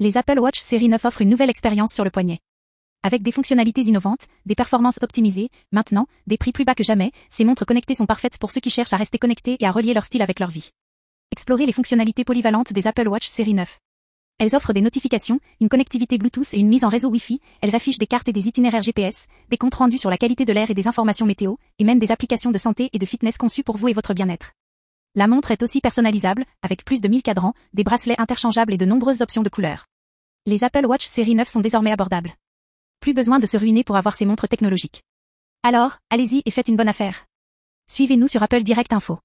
Les Apple Watch série 9 offrent une nouvelle expérience sur le poignet. Avec des fonctionnalités innovantes, des performances optimisées, maintenant, des prix plus bas que jamais, ces montres connectées sont parfaites pour ceux qui cherchent à rester connectés et à relier leur style avec leur vie. Explorez les fonctionnalités polyvalentes des Apple Watch série 9. Elles offrent des notifications, une connectivité Bluetooth et une mise en réseau Wi-Fi, elles affichent des cartes et des itinéraires GPS, des comptes rendus sur la qualité de l'air et des informations météo, et même des applications de santé et de fitness conçues pour vous et votre bien-être. La montre est aussi personnalisable, avec plus de 1000 cadrans, des bracelets interchangeables et de nombreuses options de couleurs. Les Apple Watch série 9 sont désormais abordables. Plus besoin de se ruiner pour avoir ces montres technologiques. Alors, allez-y et faites une bonne affaire. Suivez-nous sur Apple Direct Info.